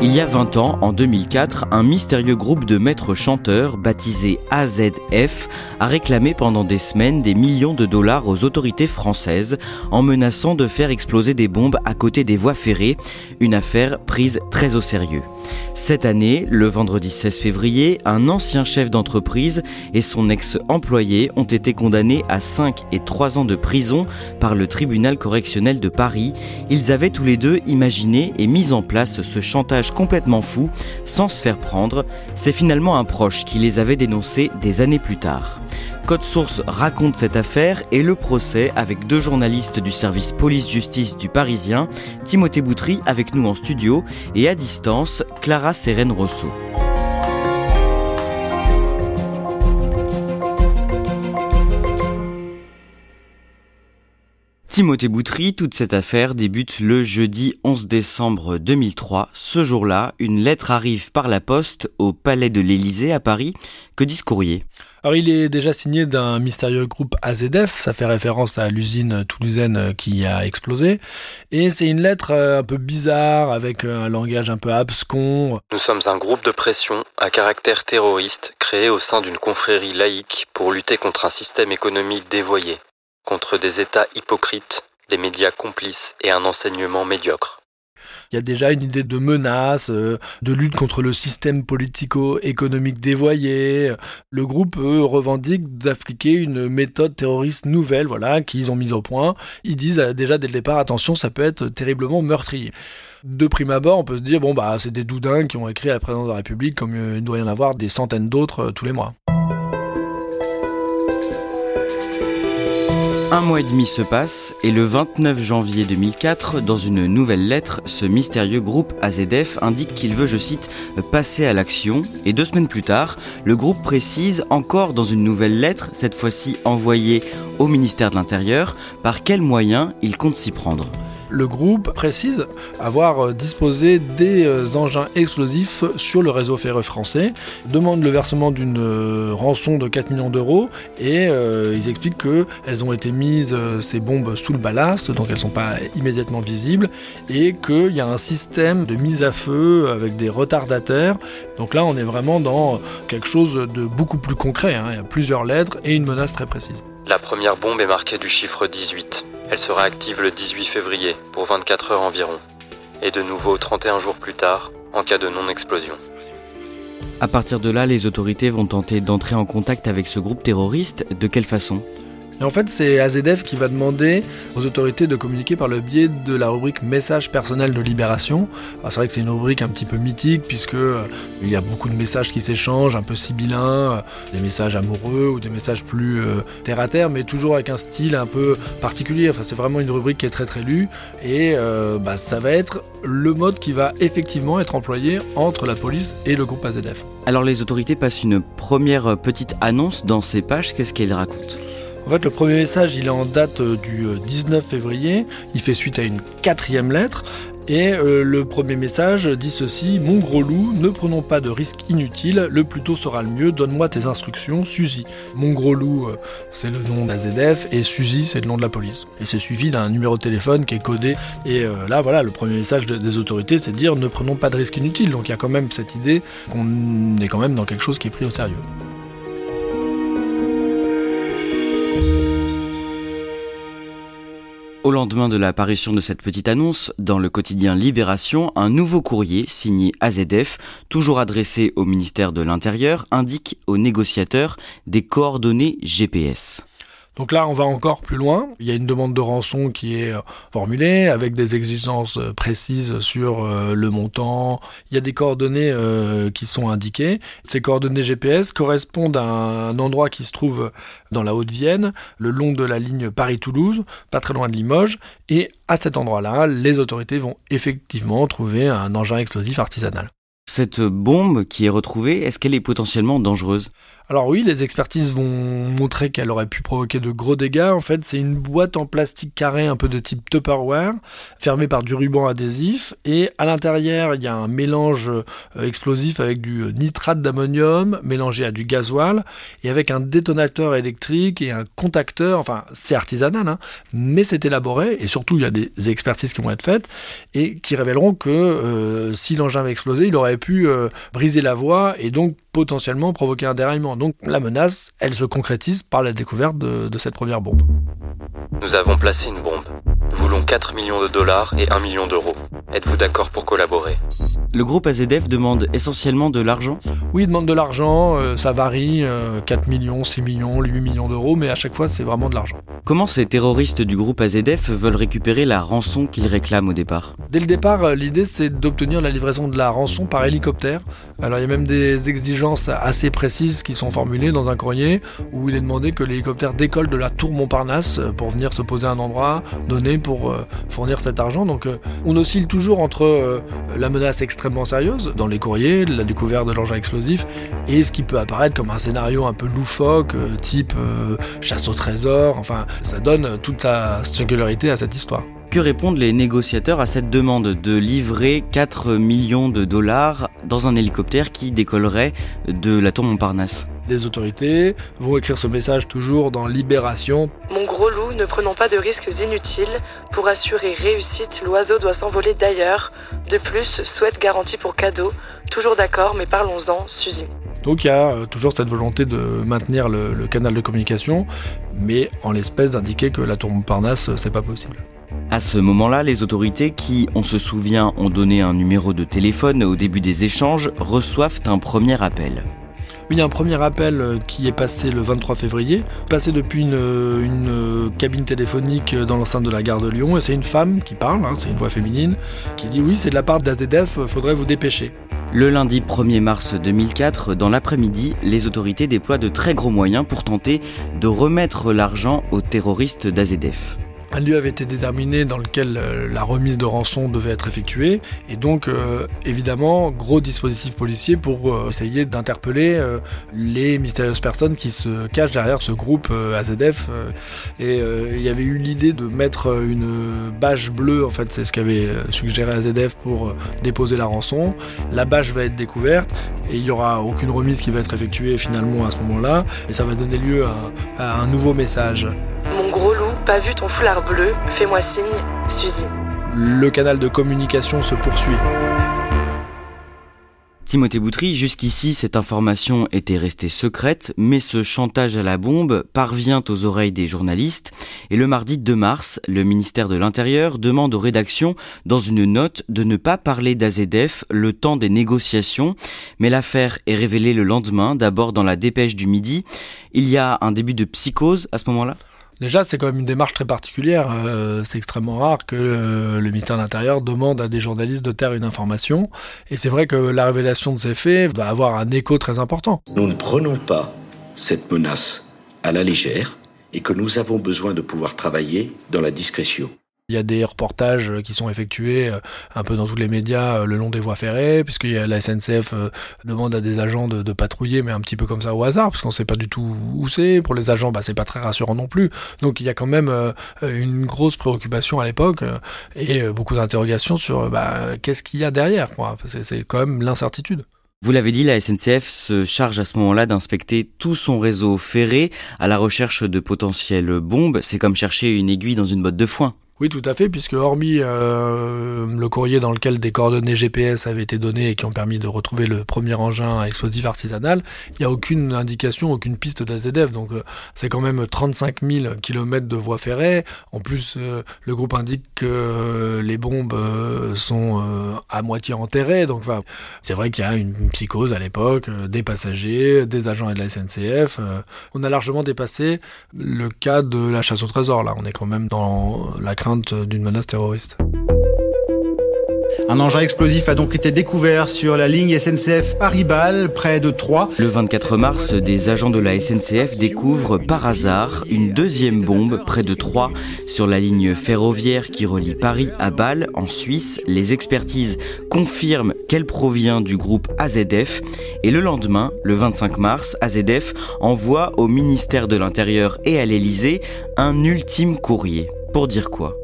Il y a 20 ans, en 2004, un mystérieux groupe de maîtres chanteurs, baptisé AZF, a réclamé pendant des semaines des millions de dollars aux autorités françaises en menaçant de faire exploser des bombes à côté des voies ferrées, une affaire prise très au sérieux. Cette année, le vendredi 16 février, un ancien chef d'entreprise et son ex-employé ont été condamnés à 5 et 3 ans de prison par le tribunal correctionnel de Paris. Ils avaient tous les deux imaginé et mis en place ce chantage complètement fou sans se faire prendre. C'est finalement un proche qui les avait dénoncés des années plus tard. Code Source raconte cette affaire et le procès avec deux journalistes du service police-justice du Parisien, Timothée Boutry avec nous en studio et à distance, Clara Sérène Timothée Boutry, toute cette affaire débute le jeudi 11 décembre 2003. Ce jour-là, une lettre arrive par la poste au Palais de l'Élysée à Paris. Que dit ce courrier? Alors il est déjà signé d'un mystérieux groupe AZF, ça fait référence à l'usine toulousaine qui a explosé, et c'est une lettre un peu bizarre avec un langage un peu abscon. Nous sommes un groupe de pression à caractère terroriste créé au sein d'une confrérie laïque pour lutter contre un système économique dévoyé, contre des États hypocrites, des médias complices et un enseignement médiocre. Il y a déjà une idée de menace, euh, de lutte contre le système politico-économique dévoyé. Le groupe eux, revendique d'appliquer une méthode terroriste nouvelle, voilà, qu'ils ont mise au point. Ils disent euh, déjà dès le départ, attention, ça peut être terriblement meurtrier. De prime abord, on peut se dire, bon, bah, c'est des doudins qui ont écrit à la présidence de la République, comme euh, il doit y en avoir des centaines d'autres tous les mois. Un mois et demi se passe et le 29 janvier 2004, dans une nouvelle lettre, ce mystérieux groupe AZF indique qu'il veut, je cite, passer à l'action. Et deux semaines plus tard, le groupe précise encore dans une nouvelle lettre, cette fois-ci envoyée au ministère de l'Intérieur, par quels moyens il compte s'y prendre. Le groupe précise avoir disposé des engins explosifs sur le réseau ferré français, demande le versement d'une rançon de 4 millions d'euros et euh, ils expliquent qu'elles ont été mises, ces bombes, sous le ballast, donc elles ne sont pas immédiatement visibles, et qu'il y a un système de mise à feu avec des retardateurs. Donc là, on est vraiment dans quelque chose de beaucoup plus concret. Hein. Il y a plusieurs lettres et une menace très précise. La première bombe est marquée du chiffre 18. Elle sera active le 18 février, pour 24 heures environ, et de nouveau 31 jours plus tard, en cas de non-explosion. À partir de là, les autorités vont tenter d'entrer en contact avec ce groupe terroriste. De quelle façon? Et en fait, c'est AZF qui va demander aux autorités de communiquer par le biais de la rubrique message personnel de libération. C'est vrai que c'est une rubrique un petit peu mythique puisque euh, il y a beaucoup de messages qui s'échangent, un peu sibyllins, euh, des messages amoureux ou des messages plus euh, terre à terre, mais toujours avec un style un peu particulier. Enfin, c'est vraiment une rubrique qui est très très lue et bah, ça va être le mode qui va effectivement être employé entre la police et le groupe AZF. Alors les autorités passent une première petite annonce dans ces pages. Qu'est-ce qu'elles racontent? En fait, le premier message, il est en date du 19 février. Il fait suite à une quatrième lettre. Et euh, le premier message dit ceci Mon gros loup, ne prenons pas de risques inutiles, le plus tôt sera le mieux, donne-moi tes instructions, Suzy. Mon gros loup, euh, c'est le nom d'AZF, et Suzy, c'est le nom de la police. Et c'est suivi d'un numéro de téléphone qui est codé. Et euh, là, voilà, le premier message des autorités, c'est de dire ne prenons pas de risques inutiles. Donc il y a quand même cette idée qu'on est quand même dans quelque chose qui est pris au sérieux. Au lendemain de l'apparition de cette petite annonce, dans le quotidien Libération, un nouveau courrier signé AZF, toujours adressé au ministère de l'Intérieur, indique aux négociateurs des coordonnées GPS. Donc là, on va encore plus loin. Il y a une demande de rançon qui est euh, formulée avec des exigences euh, précises sur euh, le montant. Il y a des coordonnées qui sont indiquées. Ces coordonnées GPS correspondent à un endroit qui se trouve dans la Haute-Vienne, le long de la ligne Paris-Toulouse, pas très loin de Limoges. Et à cet endroit-là, les autorités vont effectivement trouver un engin explosif artisanal. Cette bombe qui est retrouvée, est-ce qu'elle est potentiellement dangereuse? Alors oui, les expertises vont montrer qu'elle aurait pu provoquer de gros dégâts. En fait, c'est une boîte en plastique carré un peu de type Tupperware, fermée par du ruban adhésif. Et à l'intérieur, il y a un mélange euh, explosif avec du nitrate d'ammonium mélangé à du gasoil et avec un détonateur électrique et un contacteur. Enfin, c'est artisanal, hein, mais c'est élaboré. Et surtout, il y a des expertises qui vont être faites et qui révéleront que euh, si l'engin avait explosé, il aurait pu euh, briser la voie et donc potentiellement provoquer un déraillement. Donc la menace, elle se concrétise par la découverte de, de cette première bombe. Nous avons placé une bombe. Nous voulons 4 millions de dollars et 1 million d'euros. Êtes-vous d'accord pour collaborer? Le groupe AZF demande essentiellement de l'argent? Oui, il demande de l'argent, euh, ça varie, 4 euh, millions, 6 millions, 8 millions d'euros, mais à chaque fois c'est vraiment de l'argent. Comment ces terroristes du groupe AZF veulent récupérer la rançon qu'ils réclament au départ Dès le départ, euh, l'idée c'est d'obtenir la livraison de la rançon par hélicoptère. Alors il y a même des exigences assez précises qui sont formulées dans un courrier où il est demandé que l'hélicoptère décolle de la tour Montparnasse pour venir se poser à un endroit donné pour fournir cet argent. Donc on oscille toujours entre euh, la menace extrêmement sérieuse dans les courriers, la découverte de l'engin explosif, et ce qui peut apparaître comme un scénario un peu loufoque, euh, type euh, chasse au trésor. Enfin, ça donne toute sa singularité à cette histoire. Que répondent les négociateurs à cette demande de livrer 4 millions de dollars dans un hélicoptère qui décollerait de la tour Montparnasse? Les autorités vont écrire ce message toujours dans Libération. Mon gros loup, ne prenons pas de risques inutiles. Pour assurer réussite, l'oiseau doit s'envoler d'ailleurs. De plus, souhaite garantie pour cadeau. Toujours d'accord, mais parlons-en, Suzy. Donc il y a euh, toujours cette volonté de maintenir le, le canal de communication, mais en l'espèce d'indiquer que la tour Montparnasse, c'est pas possible. À ce moment-là, les autorités qui, on se souvient, ont donné un numéro de téléphone au début des échanges, reçoivent un premier appel. Oui, il y a un premier appel euh, qui est passé le 23 février, passé depuis une, une cabine téléphonique dans l'enceinte de la gare de Lyon, et c'est une femme qui parle, hein, c'est une voix féminine, qui dit oui, c'est de la part d'AZF, faudrait vous dépêcher. Le lundi 1er mars 2004, dans l'après-midi, les autorités déploient de très gros moyens pour tenter de remettre l'argent aux terroristes d'AZF. Un lieu avait été déterminé dans lequel euh, la remise de rançon devait être effectuée. Et donc euh, évidemment gros dispositif policier pour euh, essayer d'interpeller les mystérieuses personnes qui se cachent derrière ce groupe AZF et il y avait eu l'idée de mettre une bâche bleue en fait c'est ce qu'avait suggéré AZF pour déposer la rançon. La bâche va être découverte et il n'y aura aucune remise qui va être effectuée finalement à ce moment-là. Et ça va donner lieu à, un nouveau message pas vu ton foulard bleu, fais-moi signe, Suzy. Le canal de communication se poursuit. Timothée Boutry, jusqu'ici cette information était restée secrète, mais ce chantage à la bombe parvient aux oreilles des journalistes et le mardi 2 mars, le ministère de l'Intérieur demande aux rédactions dans une note de ne pas parler d'AZF le temps des négociations, mais l'affaire est révélée le lendemain, d'abord dans la dépêche du midi. Il y a un début de psychose à ce moment-là? Déjà, c'est quand même une démarche très particulière. Euh, c'est extrêmement rare que le, ministère de l'Intérieur demande à des journalistes de taire une information. Et c'est vrai que la révélation de ces faits va avoir un écho très important. Nous ne prenons pas cette menace à la légère et que nous avons besoin de pouvoir travailler dans la discrétion. Il y a des reportages qui sont effectués un peu dans tous les médias le long des voies ferrées, puisque la SNCF demande à des agents de, patrouiller, mais un petit peu comme ça au hasard, parce qu'on ne sait pas du tout où c'est. Pour les agents, bah, c'est pas très rassurant non plus. Donc il y a quand même une grosse préoccupation à l'époque et beaucoup d'interrogations sur bah, qu'est-ce qu'il y a derrière. C'est quand même l'incertitude. Vous l'avez dit, la SNCF se charge à ce moment-là d'inspecter tout son réseau ferré à la recherche de potentielles bombes. C'est comme chercher une aiguille dans une botte de foin. Oui, tout à fait, puisque hormis euh, le courrier dans lequel des coordonnées GPS avaient été données et qui ont permis de retrouver le premier engin explosif artisanal, il n'y a aucune indication, aucune piste d'AZF. Donc euh, c'est quand même 35 000 km de voies ferrées. En plus, euh, le groupe indique que les bombes sont à moitié enterrées. Donc c'est vrai qu'il y a une, psychose à l'époque, des passagers, des agents et de la SNCF. on a largement dépassé le cas de la chasse au trésor. Là, on est quand même dans la crainte d'une menace terroriste. Un engin explosif a donc été découvert sur la ligne SNCF Paris-Bâle, près de Troyes. Le 24 mars, des agents de la SNCF découvrent par hasard une deuxième bombe près de Troyes sur la ligne ferroviaire qui relie Paris à Bâle, en Suisse. Les expertises confirment qu'elle provient du groupe AZF. Et le lendemain, le 25 mars, AZF envoie au ministère de l'Intérieur et à l'Élysée un ultime courrier. Pour dire quoi?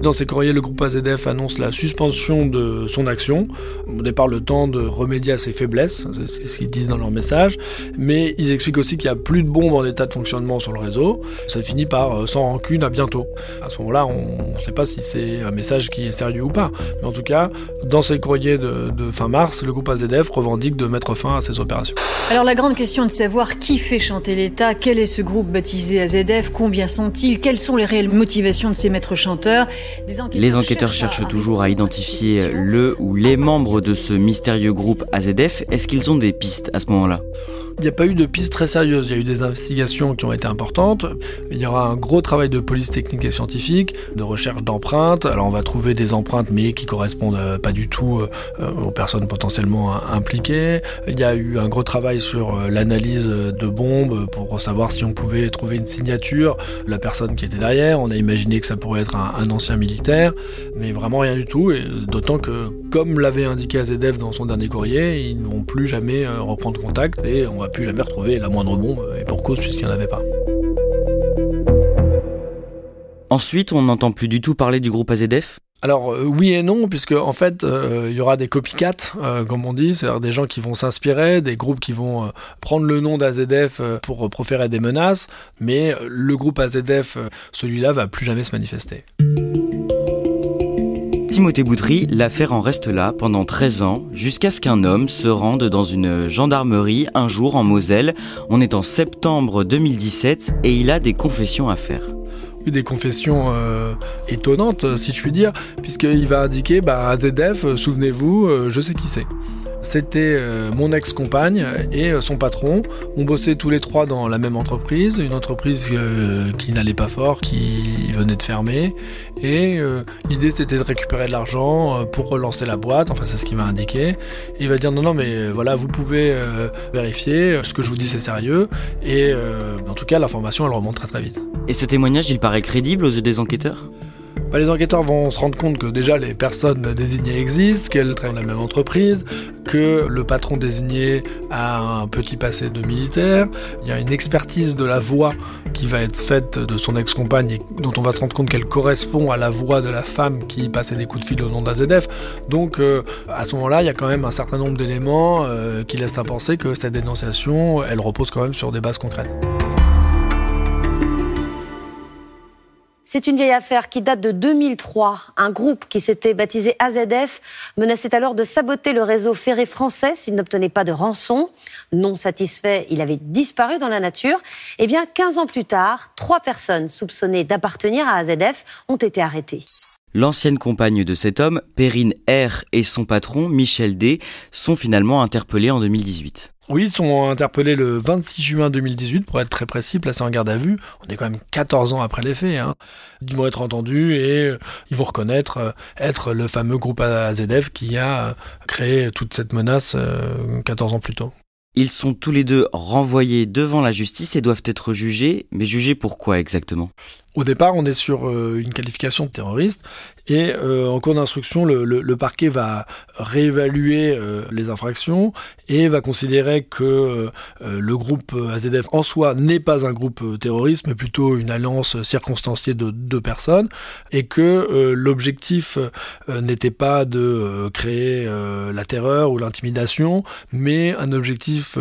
Dans ces courriers, le groupe AZF annonce la suspension de son action. Au départ, le temps de remédier à ses faiblesses, c'est ce qu'ils disent dans leur message. Mais ils expliquent aussi qu'il n'y a plus de bombes en état de fonctionnement sur le réseau. Ça finit par euh, sans rancune à bientôt. À ce moment-là, on ne sait pas si c'est un message qui est sérieux ou pas. Mais en tout cas, dans ces courriers de, de fin mars, le groupe AZF revendique de mettre fin à ces opérations. Alors la grande question est de savoir qui fait chanter l'État, quel est ce groupe baptisé AZF, combien sont-ils, quelles sont les réelles motivations de ces maîtres chanteurs. Les enquêteurs cherchent toujours à identifier le ou les membres de ce mystérieux groupe AZF. Est-ce qu'ils ont des pistes à ce moment-là? Il n'y a pas eu de pistes très sérieuses. Il y a eu des investigations qui ont été importantes. Il y aura un gros travail de police technique et scientifique, de recherche d'empreintes. Alors on va trouver des empreintes mais qui correspondent euh, pas du tout euh, aux personnes potentiellement impliquées. Il y a eu un gros travail sur euh, l'analyse de bombes pour savoir si on pouvait trouver une signature, la personne qui était derrière. On a imaginé que ça pourrait être un, ancien militaire, mais vraiment rien du tout. Et d'autant que, comme l'avait indiqué AZF dans son dernier courrier, ils ne vont plus jamais reprendre contact et on va plus jamais retrouver la moindre bombe, et pour cause puisqu'il n'y en avait pas. Ensuite, on n'entend plus du tout parler du groupe AZF alors euh, oui et non, puisque en fait euh, il y aura des copycats, euh, comme on dit, c'est-à-dire des gens qui vont s'inspirer, des groupes qui vont prendre le nom d'AZF pour proférer des menaces, mais le groupe AZF, celui-là, va plus jamais se manifester. Timothée Boutry, l'affaire en reste là pendant 13 ans, jusqu'à ce qu'un homme se rende dans une gendarmerie un jour en Moselle. On est en septembre 2017 et il a des confessions à faire des confessions euh, étonnantes, si je puis dire, puisqu'il va indiquer, bah, ZDF, souvenez-vous, je sais qui c'est. C'était euh, mon ex-compagne et euh, son patron. On bossait tous les trois dans la même entreprise, une entreprise euh, qui n'allait pas fort, qui venait de fermer. Et l'idée c'était de récupérer de l'argent pour relancer la boîte, enfin c'est ce qu'il m'a indiqué. il va dire non non mais voilà vous pouvez vérifier, ce que je vous dis c'est sérieux. Et en tout cas l'information elle remonte très très vite. Et ce témoignage il paraît crédible aux yeux des enquêteurs? Bah, les enquêteurs vont se rendre compte que déjà les personnes désignées existent, qu'elles dans la même entreprise, que le patron désigné a un petit passé de militaire. Il y a une expertise de la voix qui va être faite de son ex-compagne et dont on va se rendre compte qu'elle correspond à la voix de la femme qui passait des coups de fil au nom d'AZF. Donc euh, à ce moment-là, il y a quand même un certain nombre d'éléments euh, qui laissent à penser que cette dénonciation, elle repose quand même sur des bases concrètes. C'est une vieille affaire qui date de 2003. Un groupe qui s'était baptisé AZF menaçait alors de saboter le réseau ferré français s'il n'obtenait pas de rançon. Non satisfait, il avait disparu dans la nature. Eh bien, 15 ans plus tard, trois personnes soupçonnées d'appartenir à AZF ont été arrêtées. L'ancienne compagne de cet homme, Perrine R et son patron, Michel D, sont finalement interpellés en 2018. Oui, ils sont interpellés le 26 juin 2018, pour être très précis, placés en garde à vue. On est quand même 14 ans après les faits. Hein. Ils vont être entendus et euh, ils vont reconnaître euh, être le fameux groupe AZF qui a euh, créé toute cette menace 14 ans plus tôt. Ils sont tous les deux renvoyés devant la justice et doivent être jugés, mais jugés pour quoi exactement? Au départ, on est sur euh, une qualification de terroriste et euh, en cours d'instruction, le, parquet va réévaluer euh, les infractions et va considérer que le groupe AZF en soi n'est pas un groupe terroriste, mais plutôt une alliance circonstanciée de deux personnes et que l'objectif n'était pas de créer la terreur ou l'intimidation, mais un objectif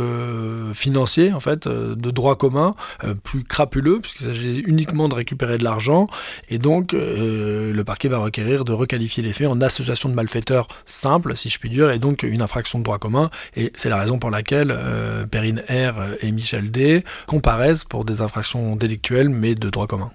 financier, en fait, de droit commun, plus crapuleux, puisqu'il s'agit uniquement de récupérer de l'argent. Et donc, euh, le parquet va de requalifier les faits en association de malfaiteurs simple, si je puis dire, et donc une infraction de droit commun. Et c'est la raison pour laquelle euh, Perrine R et Michel D comparaissent pour des infractions délictuelles, mais de droit commun.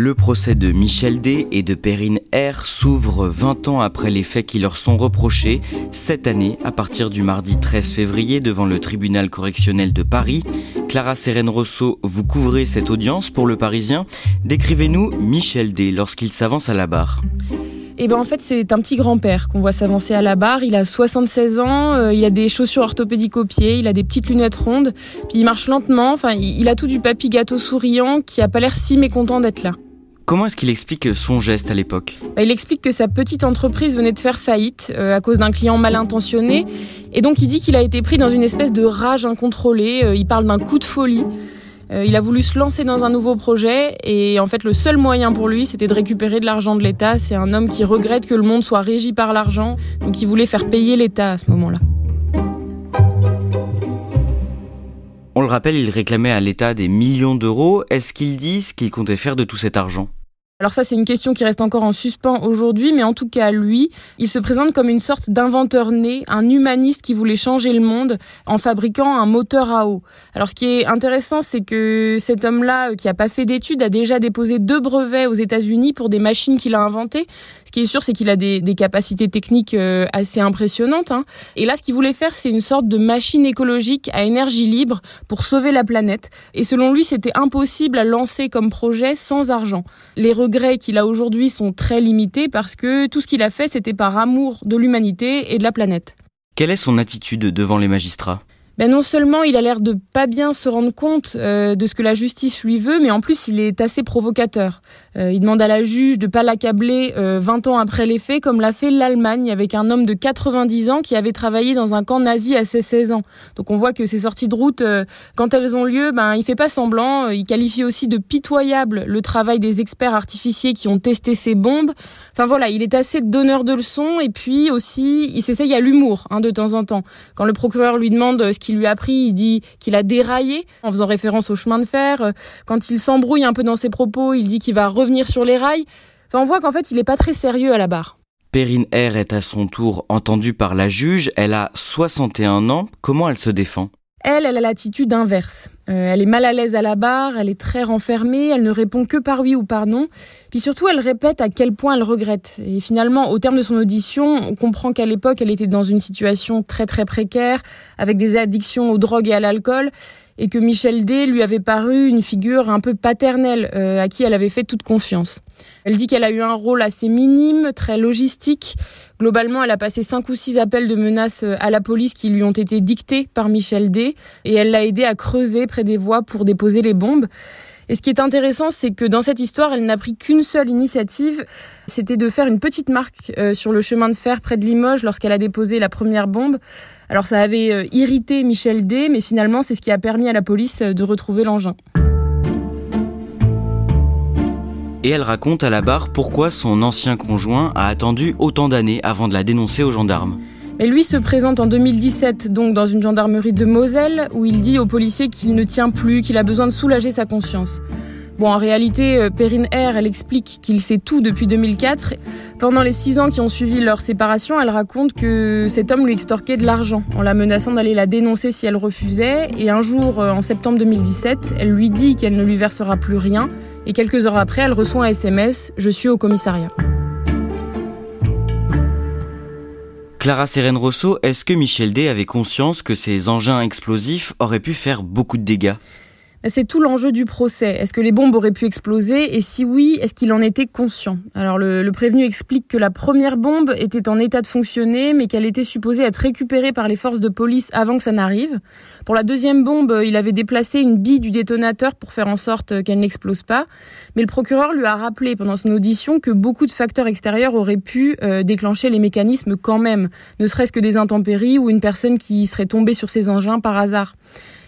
Le procès de Michel D et de Perrine R s'ouvre 20 ans après les faits qui leur sont reprochés, cette année à partir du mardi 13 février devant le tribunal correctionnel de Paris. Clara Sérène Rousseau, vous couvrez cette audience pour le Parisien. Décrivez-nous Michel D lorsqu'il s'avance à la barre. Eh ben en fait c'est un petit grand-père qu'on voit s'avancer à la barre. Il a 76 ans, euh, il a des chaussures orthopédiques aux pieds, il a des petites lunettes rondes, puis il marche lentement. Enfin, il a tout du papy gâteau souriant qui a pas l'air si mécontent d'être là. Comment est-ce qu'il explique son geste à l'époque bah, Il explique que sa petite entreprise venait de faire faillite euh, à cause d'un client mal intentionné. Et donc il dit qu'il a été pris dans une espèce de rage incontrôlée. Euh, il parle d'un coup de folie. Euh, il a voulu se lancer dans un nouveau projet et en fait le seul moyen pour lui c'était de récupérer de l'argent de l'État. C'est un homme qui regrette que le monde soit régi par l'argent. Donc il voulait faire payer l'État à ce moment-là. On le rappelle, il réclamait à l'État des millions d'euros. Est-ce qu'il dit ce qu'il comptait faire de tout cet argent? Alors ça, c'est une question qui reste encore en suspens aujourd'hui, mais en tout cas, lui, il se présente comme une sorte d'inventeur né, un humaniste qui voulait changer le monde en fabriquant un moteur à eau. Alors ce qui est intéressant, c'est que cet homme-là, qui a pas fait d'études, a déjà déposé deux brevets aux États-Unis pour des machines qu'il a inventées. Ce qui est sûr, c'est qu'il a des, capacités techniques euh, assez impressionnantes. Hein. Et là, ce qu'il voulait faire, c'est une sorte de machine écologique à énergie libre pour sauver la planète. Et selon lui, c'était impossible à lancer comme projet sans argent. Regrets qu'il a aujourd'hui sont très limités parce que tout ce qu'il a fait, c'était par amour de l'humanité et de la planète. Quelle est son attitude devant les magistrats? Ben non seulement il a l'air de pas bien se rendre compte euh, de ce que la justice lui veut, mais en plus il est assez provocateur. Euh, il demande à la juge de pas l'accabler euh, 20 ans après les faits, comme l'a fait l'Allemagne avec un homme de 90 ans qui avait travaillé dans un camp nazi à ses 16 ans. Donc on voit que ces sorties de route, euh, quand elles ont lieu, ben il fait pas semblant. Il qualifie aussi de pitoyable le travail des experts artificiers qui ont testé ces bombes. Enfin voilà, il est assez donneur de leçons et puis aussi il s'essaye à l'humour hein, de temps en temps. Quand le procureur lui demande ce qui lui a pris, il dit qu'il a déraillé en faisant référence au chemin de fer. Quand il s'embrouille un peu dans ses propos, il dit qu'il va revenir sur les rails. Enfin, on voit qu'en fait, il n'est pas très sérieux à la barre. Perrine R est à son tour entendue par la juge. Elle a 61 ans. Comment elle se défend? Elle, elle a l'attitude inverse. Euh, elle est mal à l'aise à la barre, elle est très renfermée, elle ne répond que par oui ou par non. Puis surtout, elle répète à quel point elle regrette. Et finalement, au terme de son audition, on comprend qu'à l'époque, elle était dans une situation très très précaire, avec des addictions aux drogues et à l'alcool, et que Michel D lui avait paru une figure un peu paternelle, euh, à qui elle avait fait toute confiance. Elle dit qu'elle a eu un rôle assez minime, très logistique. Globalement, elle a passé cinq ou six appels de menaces euh, à la police qui lui ont été dictés par Michel D. Et elle l'a aidé à creuser près des voies pour déposer les bombes. Et ce qui est intéressant, c'est que dans cette histoire, elle n'a pris qu'une seule initiative, c'était de faire une petite marque euh, sur le chemin de fer près de Limoges lorsqu'elle a déposé la première bombe. Alors ça avait euh, irrité Michel D, mais finalement c'est ce qui a permis à la police de retrouver l'engin. Et elle raconte à la barre pourquoi son ancien conjoint a attendu autant d'années avant de la dénoncer aux gendarmes. Et lui se présente en 2017 donc dans une gendarmerie de Moselle où il dit aux policiers qu'il ne tient plus, qu'il a besoin de soulager sa conscience. Bon, en réalité, euh, Perrine R, elle explique qu'il sait tout depuis 2004. Pendant les six ans qui ont suivi leur séparation, elle raconte que cet homme lui extorquait de l'argent en la menaçant d'aller la dénoncer si elle refusait. Et un jour, euh, en septembre 2017, elle lui dit qu'elle ne lui versera plus rien. Et quelques heures après, elle reçoit un SMS Je suis au commissariat. Clara Sérène Rousseau, est-ce que Michel D avait conscience que ces engins explosifs auraient pu faire beaucoup de dégâts? C'est tout l'enjeu du procès. Est-ce que les bombes auraient pu exploser? Et si oui, est-ce qu'il en était conscient? Alors le, prévenu explique que la première bombe était en état de fonctionner, mais qu'elle était supposée être récupérée par les forces de police avant que ça n'arrive. Pour la deuxième bombe, il avait déplacé une bille du détonateur pour faire en sorte qu'elle n'explose pas. Mais le procureur lui a rappelé pendant son audition que beaucoup de facteurs extérieurs auraient pu euh, déclencher les mécanismes quand même, ne serait-ce que des intempéries ou une personne qui serait tombée sur ces engins par hasard.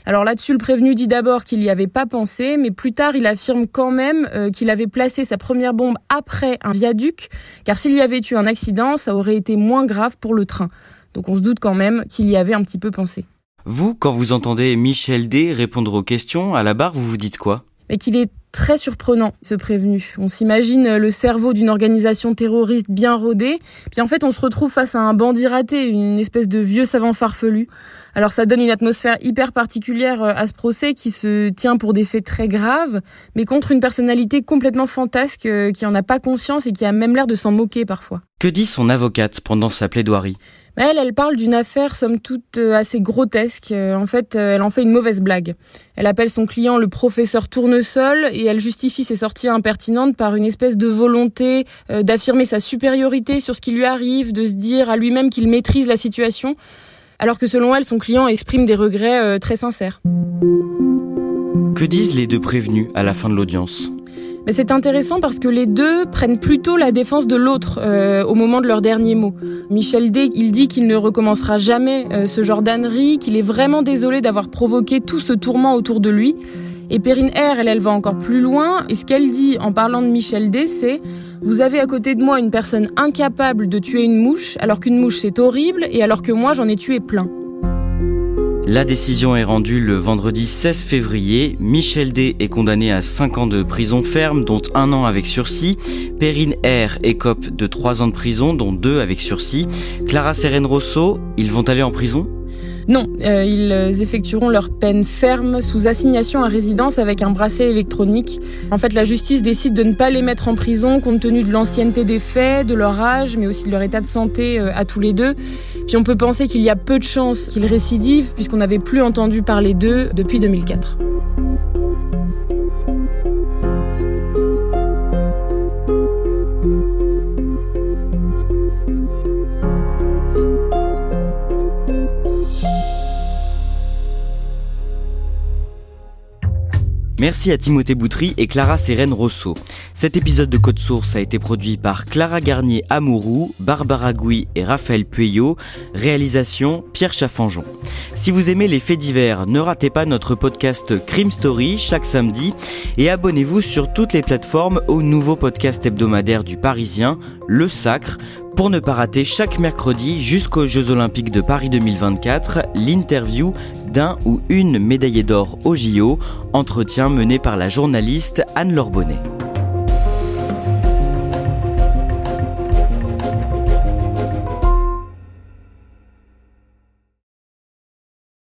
Alors là-dessus, le prévenu dit d'abord qu'il n'y avait pas pensé, mais plus tard, il affirme quand même euh, qu'il avait placé sa première bombe après un viaduc, car s'il y avait eu un accident, ça aurait été moins grave pour le train. Donc on se doute quand même qu'il y avait un petit peu pensé. Vous, quand vous entendez Michel D répondre aux questions à la barre, vous vous dites quoi? Mais qu'il est très surprenant, ce prévenu. On s'imagine le cerveau d'une organisation terroriste bien rodée, puis en fait on se retrouve face à un bandit raté, une espèce de vieux savant farfelu. Alors ça donne une atmosphère hyper particulière euh, à ce procès qui se tient pour des faits très graves, mais contre une personnalité complètement fantasque euh, qui en a pas conscience et qui a même l'air de s'en moquer parfois. Que dit son avocate pendant sa plaidoirie? Elle, elle parle d'une affaire somme toute euh, assez grotesque. En fait, elle en fait une mauvaise blague. Elle appelle son client le professeur Tournesol et elle justifie ses sorties impertinentes par une espèce de volonté d'affirmer sa supériorité sur ce qui lui arrive, de se dire à lui-même qu'il maîtrise la situation alors que selon elle, son client exprime des regrets euh, très sincères. Que disent les deux prévenus à la fin de l'audience? Mais c'est intéressant parce que les deux prennent plutôt la défense de l'autre euh, au moment de leur dernier mot. Michel D, il dit qu'il ne recommencera jamais euh, ce genre d'ânerie, qu'il est vraiment désolé d'avoir provoqué tout ce tourment autour de lui. Et Perrine R, elle, elle va encore plus loin. Et ce qu'elle dit en parlant de Michel D, c'est vous avez à côté de moi une personne incapable de tuer une mouche, alors qu'une mouche c'est horrible, et alors que moi j'en ai tué plein. La décision est rendue le vendredi 16 février. Michel D est condamné à 5 ans de prison ferme, dont un an avec sursis. Perrine R écope de 3 ans de prison, dont 2 avec sursis. Clara Serène Rosso, ils vont aller en prison? Non, euh, ils effectueront leur peine ferme sous assignation à résidence avec un bracelet électronique. En fait, la justice décide de ne pas les mettre en prison compte tenu de l'ancienneté des faits, de leur âge, mais aussi de leur état de santé euh, à tous les deux. Puis on peut penser qu'il y a peu de chances qu'ils récidivent puisqu'on n'avait plus entendu parler d'eux depuis 2004. Merci à Timothée Boutry et Clara Sérène Rosso. Cet épisode de Code Source a été produit par Clara Garnier Amourou, Barbara Gouy et Raphaël Pueyo. Réalisation Pierre Chaffanjon. Si vous aimez les faits divers, ne ratez pas notre podcast Crime Story chaque samedi et abonnez-vous sur toutes les plateformes au nouveau podcast hebdomadaire du Parisien, Le Sacre, pour ne pas rater chaque mercredi jusqu'aux Jeux Olympiques de Paris 2024 l'interview d'un ou une médaillée d'or au JO, entretien mené par la journaliste Anne-Laure Bonnet.